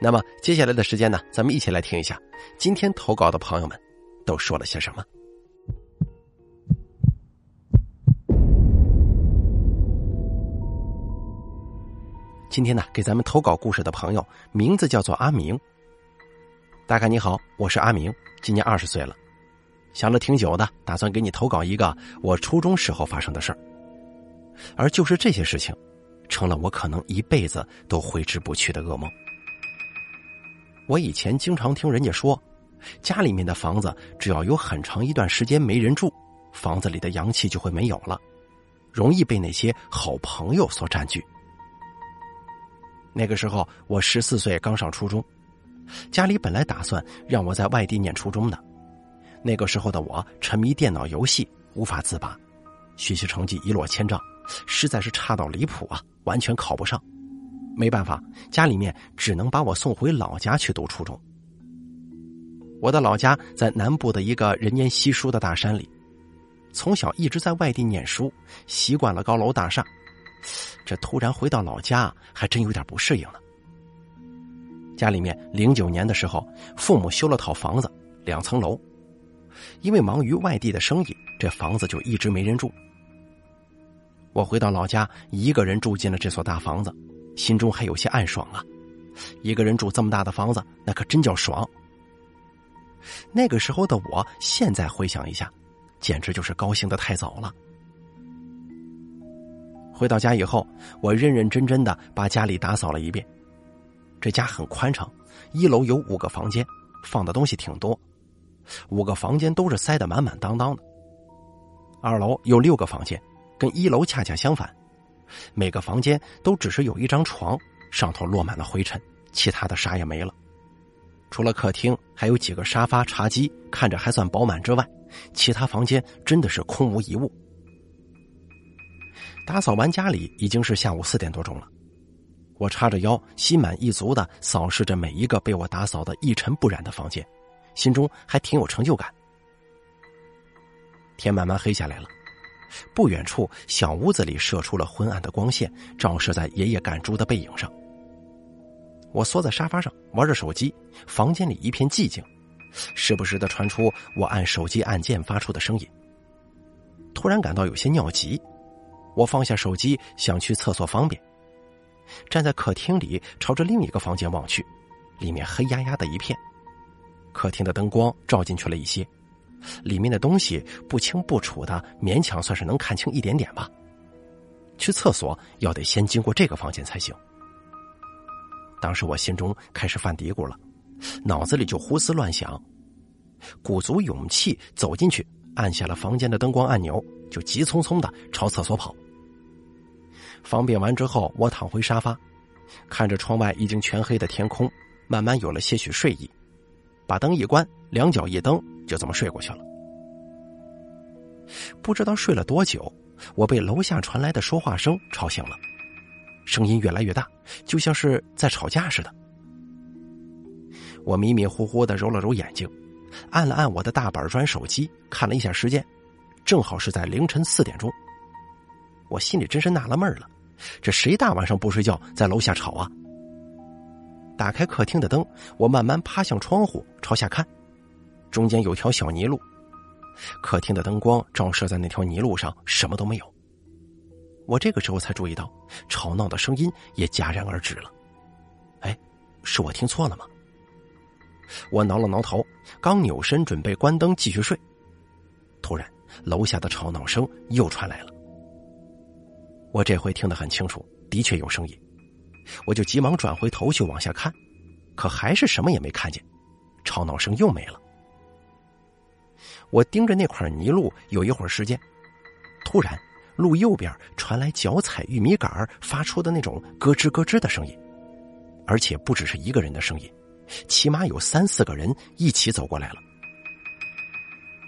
那么接下来的时间呢，咱们一起来听一下今天投稿的朋友们都说了些什么。今天呢，给咱们投稿故事的朋友名字叫做阿明。大概你好，我是阿明，今年二十岁了，想了挺久的，打算给你投稿一个我初中时候发生的事儿。而就是这些事情，成了我可能一辈子都挥之不去的噩梦。我以前经常听人家说，家里面的房子只要有很长一段时间没人住，房子里的阳气就会没有了，容易被那些好朋友所占据。那个时候我十四岁，刚上初中，家里本来打算让我在外地念初中的。那个时候的我沉迷电脑游戏，无法自拔，学习成绩一落千丈，实在是差到离谱啊，完全考不上。没办法，家里面只能把我送回老家去读初中。我的老家在南部的一个人烟稀疏的大山里，从小一直在外地念书，习惯了高楼大厦，这突然回到老家，还真有点不适应了。家里面零九年的时候，父母修了套房子，两层楼，因为忙于外地的生意，这房子就一直没人住。我回到老家，一个人住进了这所大房子。心中还有些暗爽啊，一个人住这么大的房子，那可真叫爽。那个时候的我，现在回想一下，简直就是高兴的太早了。回到家以后，我认认真真的把家里打扫了一遍。这家很宽敞，一楼有五个房间，放的东西挺多，五个房间都是塞得满满当当的。二楼有六个房间，跟一楼恰恰相反。每个房间都只是有一张床，上头落满了灰尘，其他的啥也没了。除了客厅还有几个沙发、茶几，看着还算饱满之外，其他房间真的是空无一物。打扫完家里已经是下午四点多钟了，我叉着腰，心满意足的扫视着每一个被我打扫的一尘不染的房间，心中还挺有成就感。天慢慢黑下来了。不远处，小屋子里射出了昏暗的光线，照射在爷爷赶猪的背影上。我缩在沙发上玩着手机，房间里一片寂静，时不时的传出我按手机按键发出的声音。突然感到有些尿急，我放下手机想去厕所方便，站在客厅里朝着另一个房间望去，里面黑压压的一片，客厅的灯光照进去了一些。里面的东西不清不楚的，勉强算是能看清一点点吧。去厕所要得先经过这个房间才行。当时我心中开始犯嘀咕了，脑子里就胡思乱想，鼓足勇气走进去，按下了房间的灯光按钮，就急匆匆的朝厕所跑。方便完之后，我躺回沙发，看着窗外已经全黑的天空，慢慢有了些许睡意，把灯一关，两脚一蹬。就这么睡过去了。不知道睡了多久，我被楼下传来的说话声吵醒了，声音越来越大，就像是在吵架似的。我迷迷糊糊的揉了揉眼睛，按了按我的大板砖手机，看了一下时间，正好是在凌晨四点钟。我心里真是纳了闷了，这谁大晚上不睡觉在楼下吵啊？打开客厅的灯，我慢慢趴向窗户，朝下看。中间有条小泥路，客厅的灯光照射在那条泥路上，什么都没有。我这个时候才注意到，吵闹的声音也戛然而止了。哎，是我听错了吗？我挠了挠头，刚扭身准备关灯继续睡，突然楼下的吵闹声又传来了。我这回听得很清楚，的确有声音，我就急忙转回头去往下看，可还是什么也没看见，吵闹声又没了。我盯着那块泥路有一会儿时间，突然，路右边传来脚踩玉米杆发出的那种咯吱咯吱的声音，而且不只是一个人的声音，起码有三四个人一起走过来了。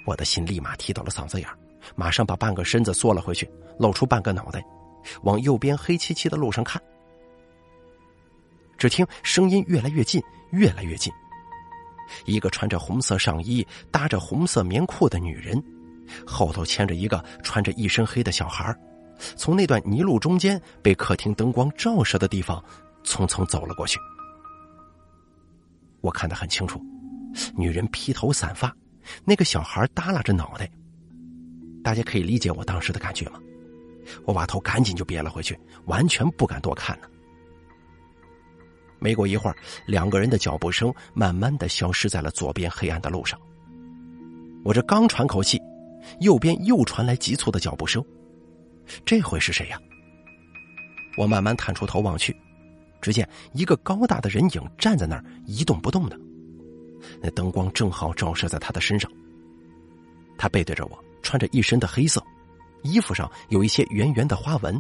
我的心立马提到了嗓子眼马上把半个身子缩了回去，露出半个脑袋，往右边黑漆漆的路上看。只听声音越来越近，越来越近。一个穿着红色上衣、搭着红色棉裤的女人，后头牵着一个穿着一身黑的小孩，从那段泥路中间被客厅灯光照射的地方。匆匆走了过去，我看得很清楚，女人披头散发，那个小孩耷拉着脑袋。大家可以理解我当时的感觉吗？我把头赶紧就别了回去，完全不敢多看呢。没过一会儿，两个人的脚步声慢慢的消失在了左边黑暗的路上。我这刚喘口气，右边又传来急促的脚步声，这回是谁呀？我慢慢探出头望去。只见一个高大的人影站在那儿一动不动的，那灯光正好照射在他的身上。他背对着我，穿着一身的黑色，衣服上有一些圆圆的花纹，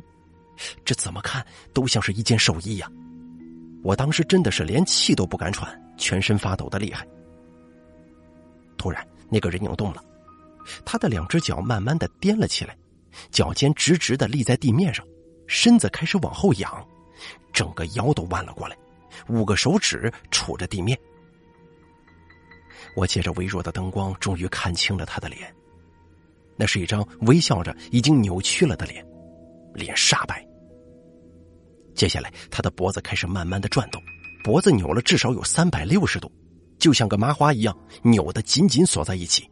这怎么看都像是一件寿衣呀！我当时真的是连气都不敢喘，全身发抖的厉害。突然，那个人影动了，他的两只脚慢慢的颠了起来，脚尖直直的立在地面上，身子开始往后仰。整个腰都弯了过来，五个手指杵着地面。我借着微弱的灯光，终于看清了他的脸。那是一张微笑着、已经扭曲了的脸，脸煞白。接下来，他的脖子开始慢慢的转动，脖子扭了至少有三百六十度，就像个麻花一样，扭得紧紧锁在一起。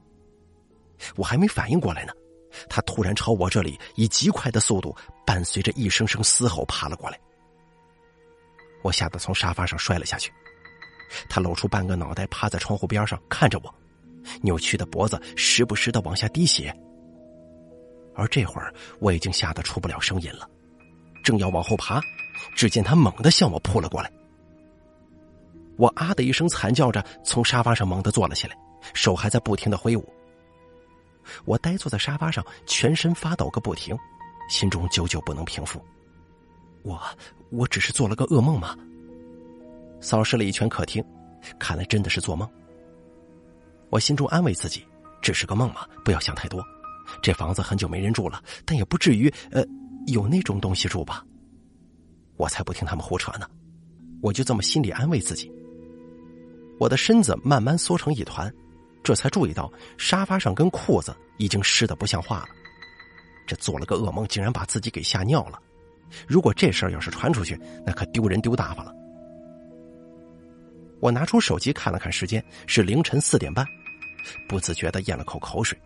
我还没反应过来呢，他突然朝我这里以极快的速度，伴随着一声声嘶吼爬了过来。我吓得从沙发上摔了下去，他露出半个脑袋，趴在窗户边上看着我，扭曲的脖子时不时的往下滴血。而这会儿我已经吓得出不了声音了，正要往后爬，只见他猛地向我扑了过来。我啊的一声惨叫着，从沙发上猛地坐了起来，手还在不停的挥舞。我呆坐在沙发上，全身发抖个不停，心中久久不能平复。我我只是做了个噩梦吗？扫视了一圈客厅，看来真的是做梦。我心中安慰自己，只是个梦嘛，不要想太多。这房子很久没人住了，但也不至于呃有那种东西住吧？我才不听他们胡扯呢！我就这么心里安慰自己。我的身子慢慢缩成一团，这才注意到沙发上跟裤子已经湿的不像话了。这做了个噩梦，竟然把自己给吓尿了。如果这事儿要是传出去，那可丢人丢大发了。我拿出手机看了看时间，是凌晨四点半，不自觉的咽了口口水。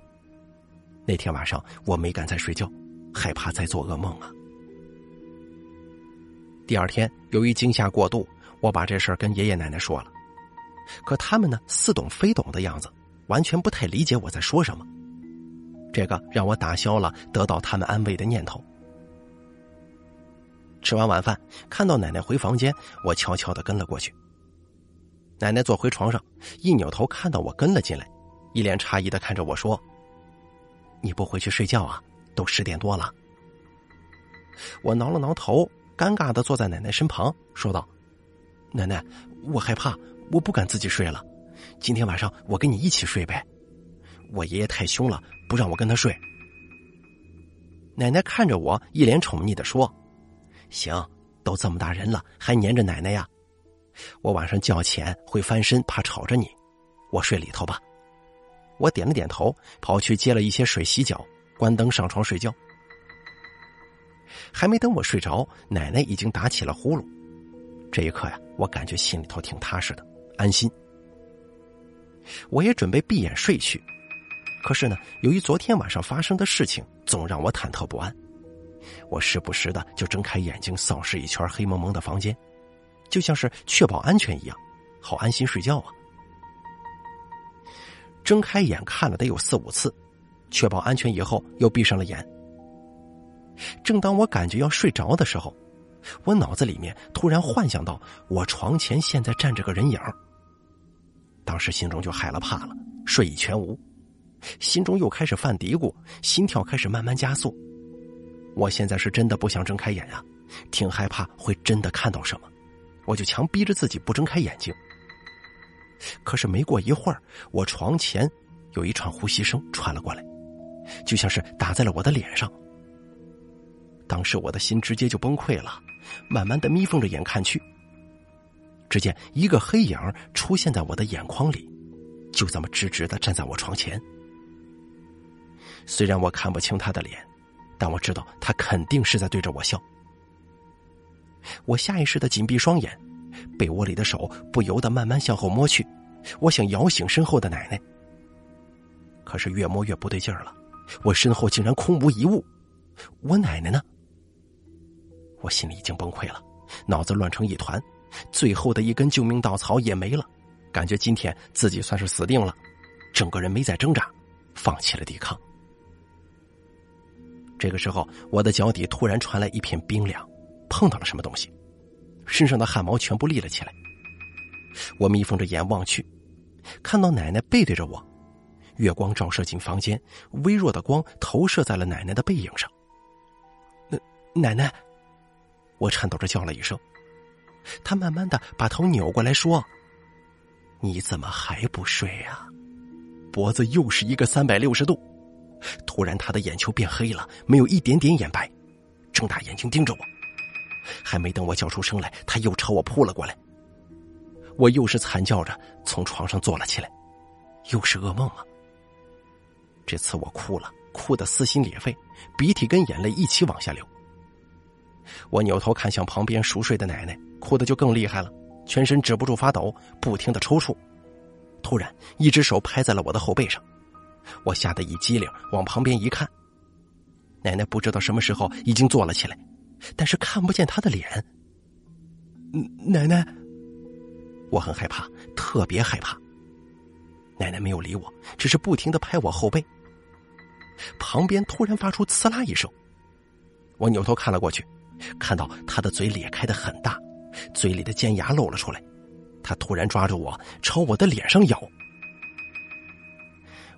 那天晚上我没敢再睡觉，害怕再做噩梦啊。第二天由于惊吓过度，我把这事儿跟爷爷奶奶说了，可他们呢似懂非懂的样子，完全不太理解我在说什么。这个让我打消了得到他们安慰的念头。吃完晚饭，看到奶奶回房间，我悄悄的跟了过去。奶奶坐回床上，一扭头看到我跟了进来，一脸诧异的看着我说：“你不回去睡觉啊？都十点多了。”我挠了挠头，尴尬的坐在奶奶身旁，说道：“奶奶，我害怕，我不敢自己睡了。今天晚上我跟你一起睡呗。我爷爷太凶了，不让我跟他睡。”奶奶看着我，一脸宠溺的说。行，都这么大人了，还黏着奶奶呀？我晚上觉浅会翻身，怕吵着你，我睡里头吧。我点了点头，跑去接了一些水洗脚，关灯上床睡觉。还没等我睡着，奶奶已经打起了呼噜。这一刻呀，我感觉心里头挺踏实的，安心。我也准备闭眼睡去，可是呢，由于昨天晚上发生的事情，总让我忐忑不安。我时不时的就睁开眼睛扫视一圈黑蒙蒙的房间，就像是确保安全一样，好安心睡觉啊。睁开眼看了得有四五次，确保安全以后又闭上了眼。正当我感觉要睡着的时候，我脑子里面突然幻想到我床前现在站着个人影当时心中就害了怕了，睡意全无，心中又开始犯嘀咕，心跳开始慢慢加速。我现在是真的不想睁开眼呀，挺害怕会真的看到什么，我就强逼着自己不睁开眼睛。可是没过一会儿，我床前有一串呼吸声传了过来，就像是打在了我的脸上。当时我的心直接就崩溃了，慢慢的眯缝着眼看去，只见一个黑影出现在我的眼眶里，就这么直直的站在我床前。虽然我看不清他的脸，但我知道他肯定是在对着我笑。我下意识的紧闭双眼。被窝里的手不由得慢慢向后摸去，我想摇醒身后的奶奶。可是越摸越不对劲儿了，我身后竟然空无一物，我奶奶呢？我心里已经崩溃了，脑子乱成一团，最后的一根救命稻草也没了，感觉今天自己算是死定了，整个人没再挣扎，放弃了抵抗。这个时候，我的脚底突然传来一片冰凉，碰到了什么东西。身上的汗毛全部立了起来。我眯缝着眼望去，看到奶奶背对着我，月光照射进房间，微弱的光投射在了奶奶的背影上。奶奶奶，我颤抖着叫了一声。他慢慢的把头扭过来说：“你怎么还不睡呀？”脖子又是一个三百六十度。突然，他的眼球变黑了，没有一点点眼白，睁大眼睛盯着我。还没等我叫出声来，他又朝我扑了过来。我又是惨叫着从床上坐了起来，又是噩梦啊！这次我哭了，哭得撕心裂肺，鼻涕跟眼泪一起往下流。我扭头看向旁边熟睡的奶奶，哭得就更厉害了，全身止不住发抖，不停的抽搐。突然，一只手拍在了我的后背上，我吓得一激灵，往旁边一看，奶奶不知道什么时候已经坐了起来。但是看不见她的脸。奶奶，我很害怕，特别害怕。奶奶没有理我，只是不停的拍我后背。旁边突然发出“刺啦”一声，我扭头看了过去，看到他的嘴咧开的很大，嘴里的尖牙露了出来。他突然抓住我，朝我的脸上咬。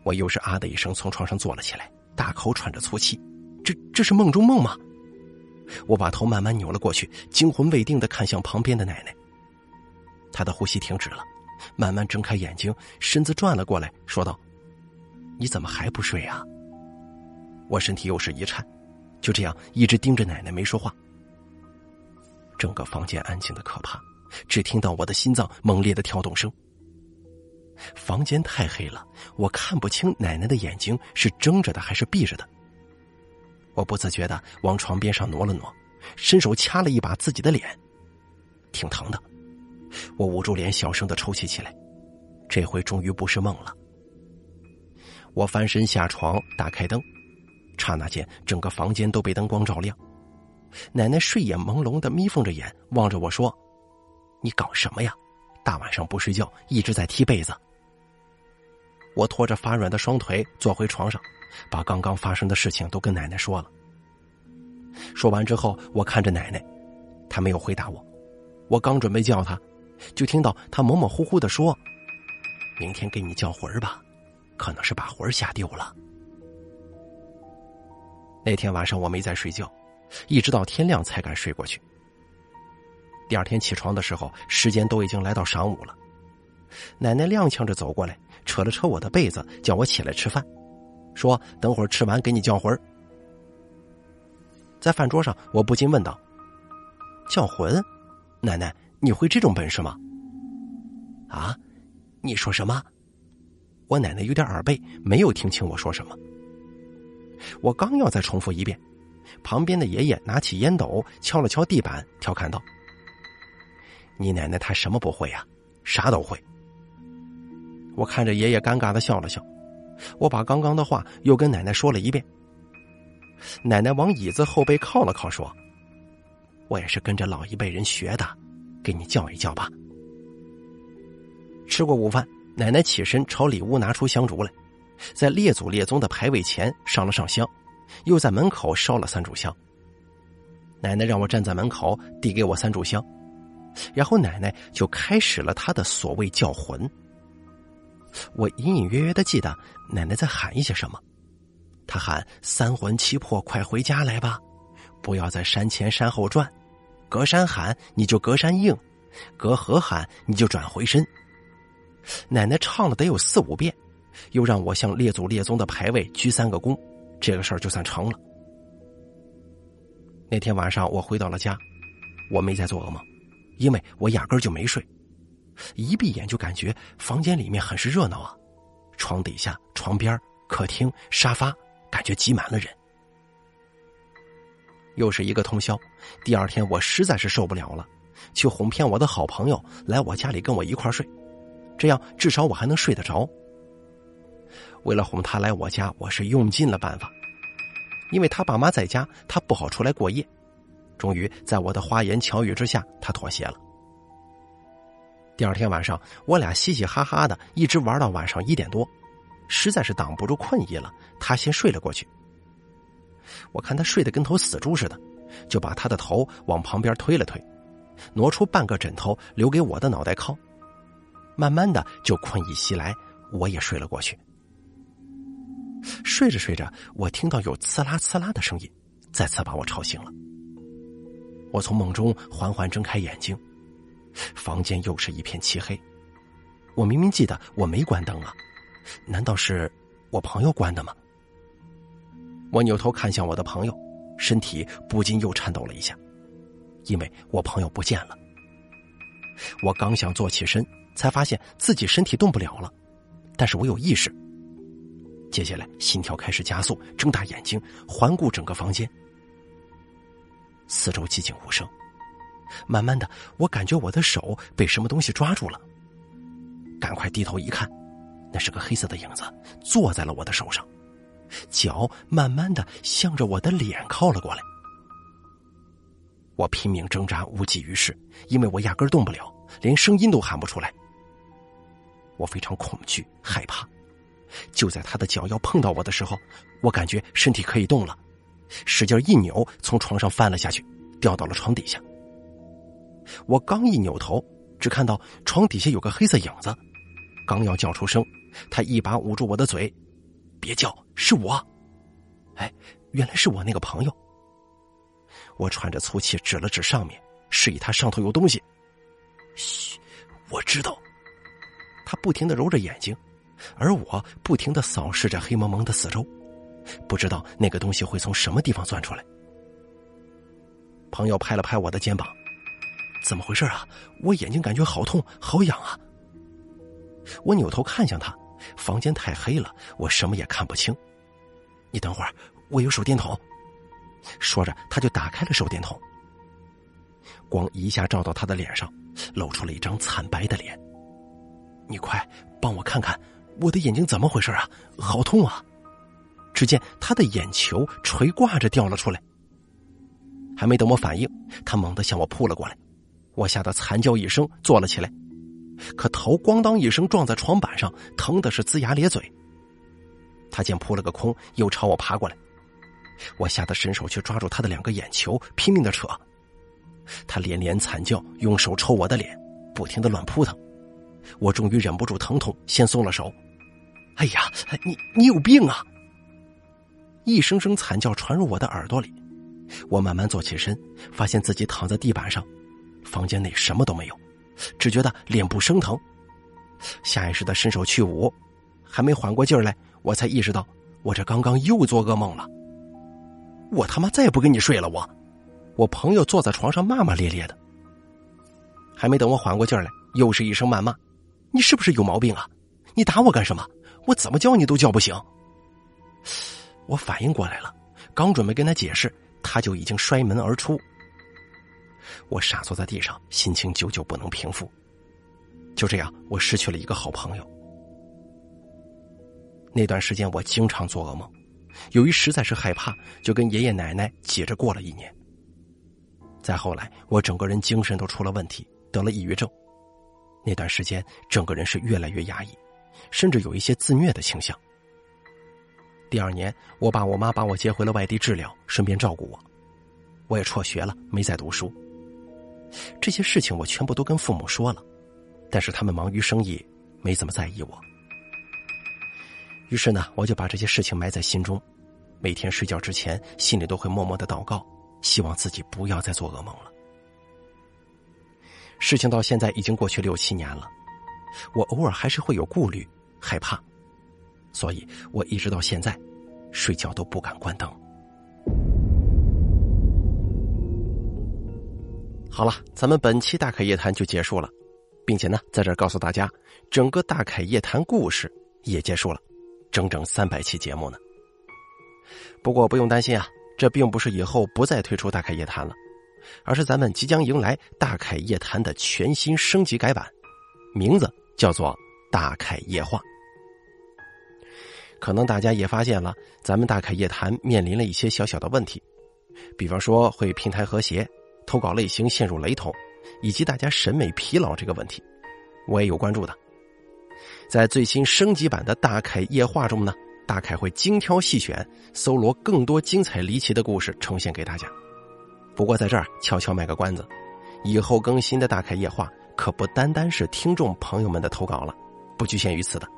我又是啊的一声从床上坐了起来，大口喘着粗气。这这是梦中梦吗？我把头慢慢扭了过去，惊魂未定的看向旁边的奶奶。她的呼吸停止了，慢慢睁开眼睛，身子转了过来，说道：“你怎么还不睡啊？”我身体又是一颤，就这样一直盯着奶奶没说话。整个房间安静的可怕，只听到我的心脏猛烈的跳动声。房间太黑了，我看不清奶奶的眼睛是睁着的还是闭着的。我不自觉的往床边上挪了挪，伸手掐了一把自己的脸，挺疼的。我捂住脸，小声的抽泣起来。这回终于不是梦了。我翻身下床，打开灯，刹那间，整个房间都被灯光照亮。奶奶睡眼朦胧的眯缝着眼，望着我说：“你搞什么呀？大晚上不睡觉，一直在踢被子。”我拖着发软的双腿坐回床上。把刚刚发生的事情都跟奶奶说了。说完之后，我看着奶奶，她没有回答我。我刚准备叫她，就听到她模模糊糊的说：“明天给你叫魂儿吧，可能是把魂儿吓丢了。”那天晚上我没再睡觉，一直到天亮才敢睡过去。第二天起床的时候，时间都已经来到晌午了。奶奶踉跄着走过来，扯了扯我的被子，叫我起来吃饭。说：“等会儿吃完给你叫魂。”在饭桌上，我不禁问道：“叫魂，奶奶，你会这种本事吗？”啊，你说什么？我奶奶有点耳背，没有听清我说什么。我刚要再重复一遍，旁边的爷爷拿起烟斗敲了敲地板，调侃道：“你奶奶她什么不会呀？啥都会。”我看着爷爷尴尬的笑了笑。我把刚刚的话又跟奶奶说了一遍。奶奶往椅子后背靠了靠，说：“我也是跟着老一辈人学的，给你叫一叫吧。”吃过午饭，奶奶起身朝里屋拿出香烛来，在列祖列宗的牌位前上了上香，又在门口烧了三炷香。奶奶让我站在门口，递给我三炷香，然后奶奶就开始了她的所谓叫魂。我隐隐约约的记得奶奶在喊一些什么，她喊“三魂七魄，快回家来吧，不要在山前山后转，隔山喊你就隔山应，隔河喊你就转回身。奶奶唱了得有四五遍，又让我向列祖列宗的牌位鞠三个躬，这个事儿就算成了。那天晚上我回到了家，我没再做噩梦，因为我压根就没睡。一闭眼就感觉房间里面很是热闹啊，床底下、床边、客厅、沙发，感觉挤满了人。又是一个通宵，第二天我实在是受不了了，去哄骗我的好朋友来我家里跟我一块睡，这样至少我还能睡得着。为了哄他来我家，我是用尽了办法，因为他爸妈在家，他不好出来过夜。终于在我的花言巧语之下，他妥协了。第二天晚上，我俩嘻嘻哈哈的，一直玩到晚上一点多，实在是挡不住困意了，他先睡了过去。我看他睡得跟头死猪似的，就把他的头往旁边推了推，挪出半个枕头留给我的脑袋靠。慢慢的就困意袭来，我也睡了过去。睡着睡着，我听到有刺啦刺啦的声音，再次把我吵醒了。我从梦中缓缓睁开眼睛，房间又是一片漆黑。我明明记得我没关灯啊，难道是我朋友关的吗？我扭头看向我的朋友，身体不禁又颤抖了一下，因为我朋友不见了。我刚想坐起身，才发现自己身体动不了了，但是我有意识。接下来心跳开始加速，睁大眼睛环顾整个房间，四周寂静无声。慢慢的，我感觉我的手被什么东西抓住了，赶快低头一看，那是个黑色的影子，坐在了我的手上。脚慢慢的向着我的脸靠了过来，我拼命挣扎，无济于事，因为我压根动不了，连声音都喊不出来。我非常恐惧害怕，就在他的脚要碰到我的时候，我感觉身体可以动了，使劲一扭，从床上翻了下去，掉到了床底下。我刚一扭头，只看到床底下有个黑色影子，刚要叫出声，他一把捂住我的嘴。别叫，是我。哎，原来是我那个朋友。我喘着粗气，指了指上面，示意他上头有东西。嘘，我知道。他不停的揉着眼睛，而我不停的扫视着黑蒙蒙的四周，不知道那个东西会从什么地方钻出来。朋友拍了拍我的肩膀：“怎么回事啊？我眼睛感觉好痛，好痒啊！”我扭头看向他。房间太黑了，我什么也看不清。你等会儿，我有手电筒。说着，他就打开了手电筒。光一下照到他的脸上，露出了一张惨白的脸。你快帮我看看，我的眼睛怎么回事啊？好痛啊！只见他的眼球垂挂着掉了出来。还没等我反应，他猛地向我扑了过来，我吓得惨叫一声，坐了起来。可头咣当一声撞在床板上，疼的是龇牙咧嘴。他见扑了个空，又朝我爬过来，我吓得伸手去抓住他的两个眼球，拼命的扯。他连连惨叫，用手抽我的脸，不停的乱扑腾。我终于忍不住疼痛，先松了手。哎呀，你你有病啊！一声声惨叫传入我的耳朵里。我慢慢坐起身，发现自己躺在地板上，房间内什么都没有。只觉得脸部生疼，下意识的伸手去捂，还没缓过劲儿来，我才意识到我这刚刚又做噩梦了。我他妈再也不跟你睡了！我，我朋友坐在床上骂骂咧咧的，还没等我缓过劲儿来，又是一声谩骂：“你是不是有毛病啊？你打我干什么？我怎么叫你都叫不醒。”我反应过来了，刚准备跟他解释，他就已经摔门而出。我傻坐在地上，心情久久不能平复。就这样，我失去了一个好朋友。那段时间，我经常做噩梦，由于实在是害怕，就跟爷爷奶奶挤着过了一年。再后来，我整个人精神都出了问题，得了抑郁症。那段时间，整个人是越来越压抑，甚至有一些自虐的倾向。第二年，我爸我妈把我接回了外地治疗，顺便照顾我。我也辍学了，没再读书。这些事情我全部都跟父母说了，但是他们忙于生意，没怎么在意我。于是呢，我就把这些事情埋在心中，每天睡觉之前，心里都会默默的祷告，希望自己不要再做噩梦了。事情到现在已经过去六七年了，我偶尔还是会有顾虑、害怕，所以我一直到现在睡觉都不敢关灯。好了，咱们本期大凯夜谈就结束了，并且呢，在这告诉大家，整个大凯夜谈故事也结束了，整整三百期节目呢。不过不用担心啊，这并不是以后不再推出大凯夜谈了，而是咱们即将迎来大凯夜谈的全新升级改版，名字叫做大凯夜话。可能大家也发现了，咱们大凯夜谈面临了一些小小的问题，比方说会平台和谐。投稿类型陷入雷同，以及大家审美疲劳这个问题，我也有关注的。在最新升级版的大凯夜话中呢，大凯会精挑细选，搜罗更多精彩离奇的故事呈现给大家。不过在这儿悄悄卖个关子，以后更新的大凯夜话可不单单是听众朋友们的投稿了，不局限于此的。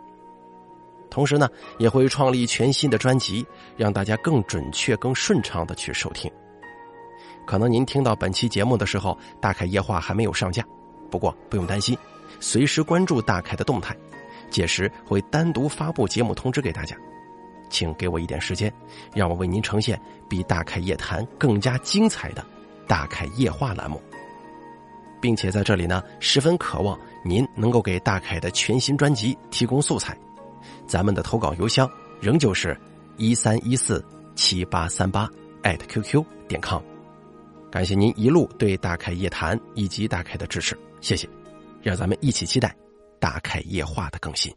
同时呢，也会创立全新的专辑，让大家更准确、更顺畅的去收听。可能您听到本期节目的时候，大凯夜话还没有上架，不过不用担心，随时关注大凯的动态，届时会单独发布节目通知给大家。请给我一点时间，让我为您呈现比大凯夜谈更加精彩的大凯夜话栏目，并且在这里呢，十分渴望您能够给大凯的全新专辑提供素材。咱们的投稿邮箱仍旧是一三一四七八三八艾特 qq 点 com。感谢您一路对大凯夜谈以及大凯的支持，谢谢，让咱们一起期待大凯夜话的更新。